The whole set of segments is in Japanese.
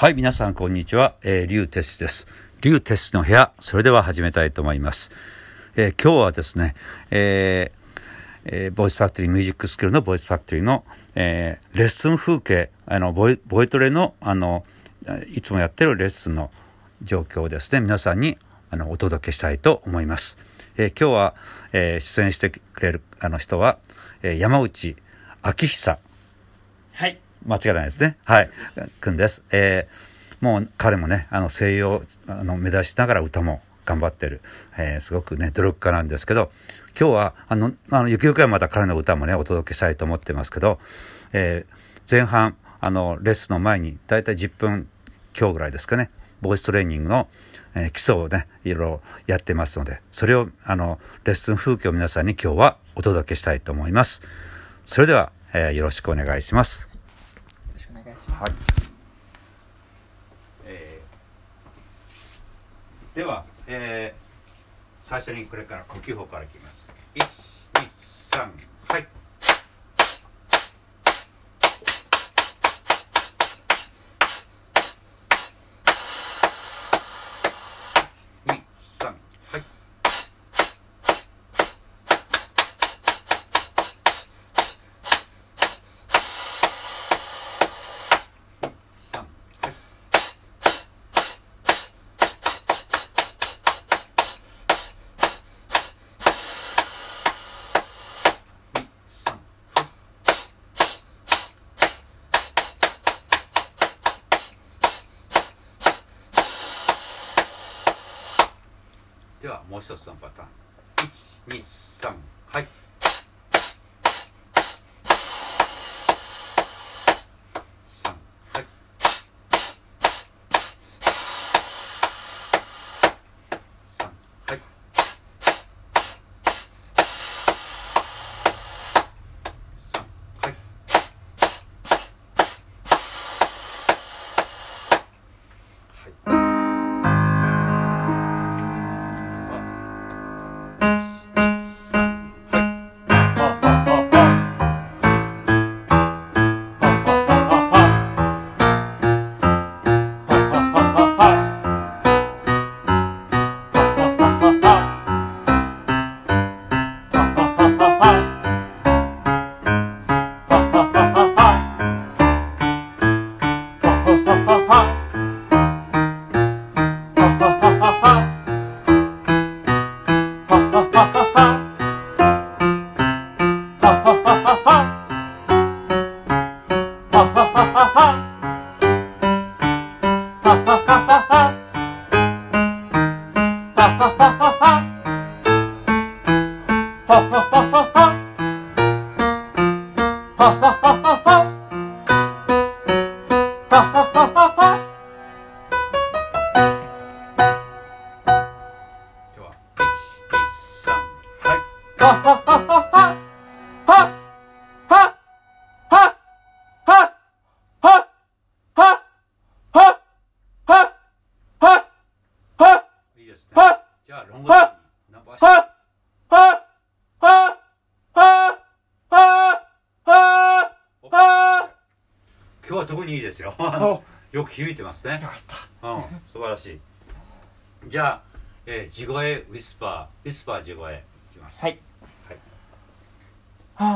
はい、皆さんこんにちは。えー、リュウテスです。リュウテスの部屋、それでは始めたいと思います。えー今日はですね、えーえーボイスファクトリーミュージックスクールのボイスファクトリーの、えーレッスン風景、あのボイボイトレのあのいつもやってるレッスンの状況をですね、皆さんにあのお届けしたいと思います。えー今日は、えー出演してくれるあの人は、えー山内昭久はい。間違いないですね。はい。くんです。えーもう彼もね、あの声優をあの目指しながら歌も頑張ってる、えーすごくね、努力家なんですけど、今日は、あの、あの、ゆくゆくはまた彼の歌もね、お届けしたいと思ってますけど、えー前半、あの、レッスンの前に、だいたい10分強ぐらいですかね、ボイストレーニングの、えー基礎をね、いろいろやってますので、それを、あの、レッスン風景を皆さんに今日はお届けしたいと思います。それでは、えーよろしくお願いします。はい。えー、では、えー、最初にこれから呼吸法からいきます。1 2 3ではもう一つのパターン。123今日は特にいいですよ。よく響いてますね。よかった。うん、素晴らしい。じゃあ、えー地声ウィスパー、ウィスパー地声いきます。はい。はい。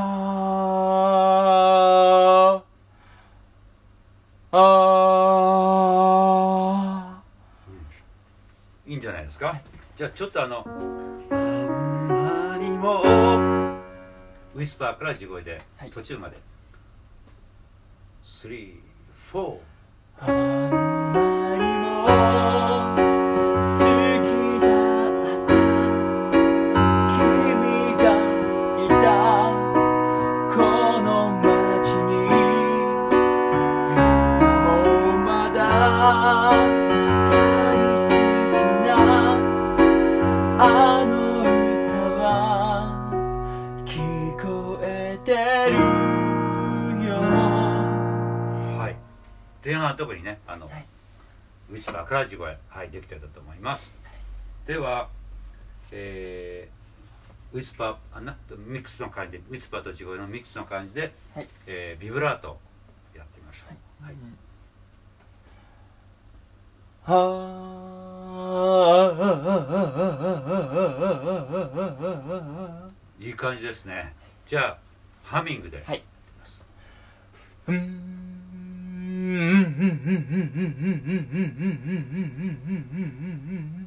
あー。あいいんじゃないですか？じゃあ、ちょっとあの、あんなにも、ウィスパーから地声で、はい途中まで。3、4、ー。あんなに前半は特にね、あの、はい。ウィスパーから地声、はい、できてたと思います。では、えーウィスパーあなミックスの感じでウィスパーと地声のミックスの感じで、はい。えービブラートやってみましょう、はい。い。い感じですね。じゃあハミングで。はい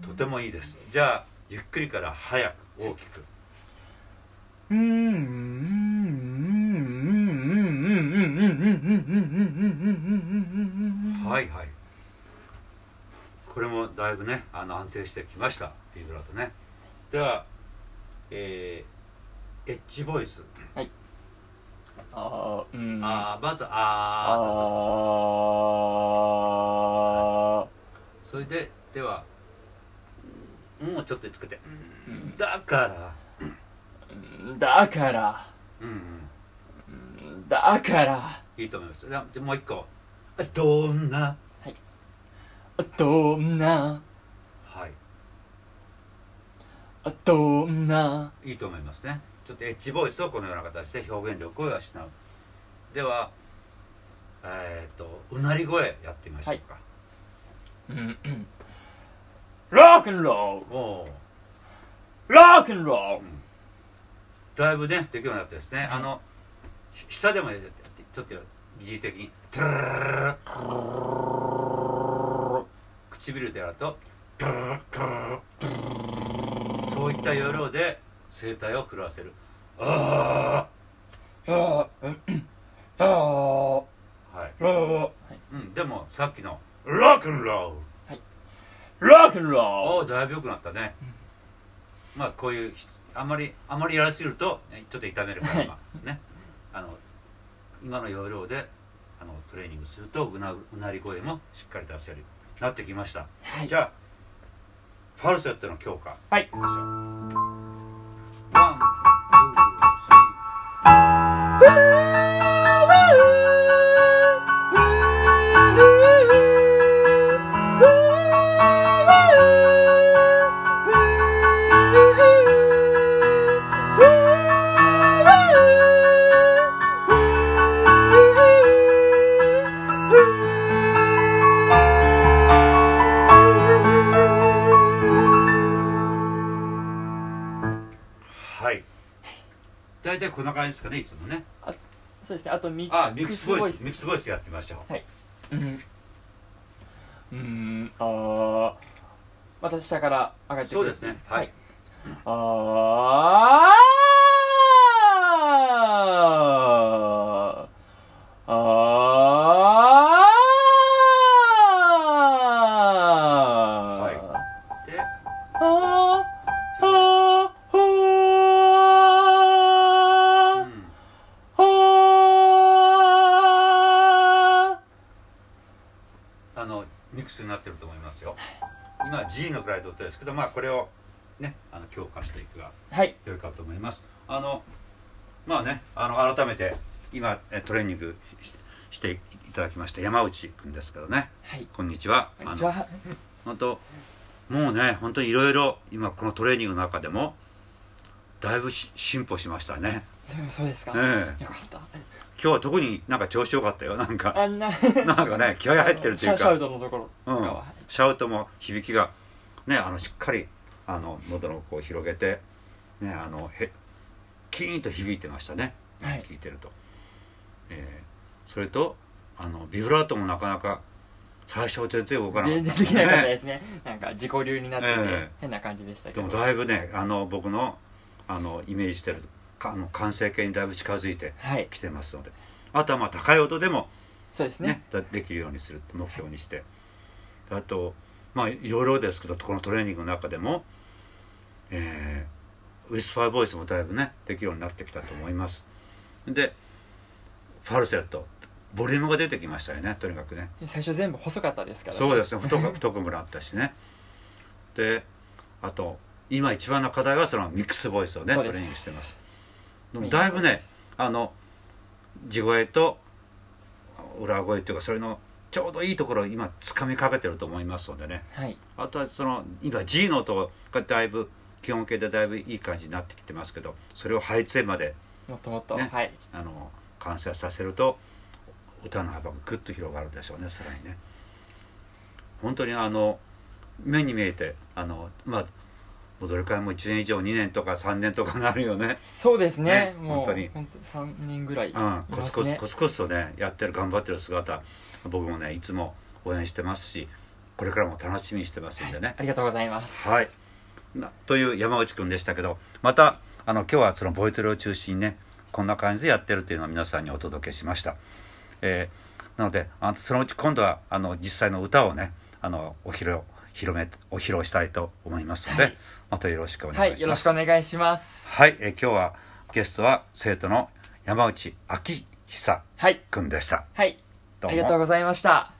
とてもいいですじゃあゆっくりから早く大きくはいはいこれもだいぶねあの安定してきましたビブラートねではえー、エッジボイスあーうん。あーまずああー。それでではもうちょっとつけて。ーだから。うんだから。うん。うんうんだから。いいと思います。じゃあもう一個。どんな？どんな？はい。どんな？いいと思いますねちょっとエッジボイスをこのような形で表現力を養う。ではえっ、とうなり声やってみましょうか、うん。うんロックンロールロックンロだいぶねできるようになってですね。あのひ下でもちょっと疑似的にトゥルルルル唇でやるとそういった要領で声帯を震わせる。あー。あー。うんあー。あはい、ロー。うん、でもさっきのロックンロロックンール。ロおおだいぶ良くなったね。まあこういうひあまりあまりやらせるとねちょっと痛めるから今。ね。あの今の要領であのトレーニングするとうなうなり声もしっかり出せるようになってきました、はい。じゃあファルセットの強化。はい。いきましょうこんな感じですかねいつもね。そうですね。あとミあミッッククスボイスミックスボイスやってみましょううん。うんあー。また下から上がってくる。そうですね。はい。あー。あ音ですけどまあこれをねあの強化していくがーはい。良いかと思います。あのまあねあの改めて今えトレーニングししていただきました山内君ですけどね。はい。こんにちは。こんにちは。本当もうね本当にいろいろ今このトレーニングの中でもだいぶし進歩しましたね。そうですか、ええ。よかった。今日は特になんか調子良かったよなんか。あんな。なんかね気合入ってるっていうか。シャウトのところ。うん。シャウトも響きがねあのしっかりあの喉のこう広げてねあのへキーンと響いてましたね、はい。聞いてると、えーそれとあのビブラートもなかなか最初は全然動かなかった。全然できなかったですね。なんか自己流になってて、ええ。変な感じでしたけど。でもだいぶねあの僕のあのイメージしてるかあの完成形にだいぶ近づいてはい。きてますので。あとはまあ高い音でもそうですね。ね、だできるようにするって目標にして。あとまあいろいろですけどこのトレーニングの中でも、えーウィスパーボイスもだいぶねできるようになってきたと思います。でファルセットボリュームが出てきましたよねとにかくね。最初全部細かったですからそうですね。太く 太くもなったしね。であと今一番の課題はそのミックスボイスをねトレーニングしてます。でもだいぶねあの地声と裏声っていうかそれのちょうどいいところを今つかみかけてると思いますのでね。はい。あとはその今 G の音がだいぶ基本形でだいぶいい感じになってきてますけどそれを配置までもっともっと、ねはい。あの完成させると歌の幅がぐっと広がるでしょうねさらにね。本当にあの目に見えてあのまあもうどれくらいもう1年以上2年とか3年とかなるよね。そうですね。ねもう本当に。本当3人ぐらいいうん、コツコツコツコツとねやってる頑張ってる姿僕もねいつも応援してますしこれからも楽しみにしてますんでね。ありがとうございます。はい。なという山内くんでしたけどまたあの今日はそのボイトレを中心にねこんな感じでやってるっていうのを皆さんにお届けしました、えーなのであのそのうち今度はあの実際の歌をねあのお披露広めお披露したいと思いますので、はい。またよろしくお願いします。はいよろしくお願いします。はい、えー今日はゲストは生徒の山内昭久はい。くんでした。はい。どうも。ありがとうございました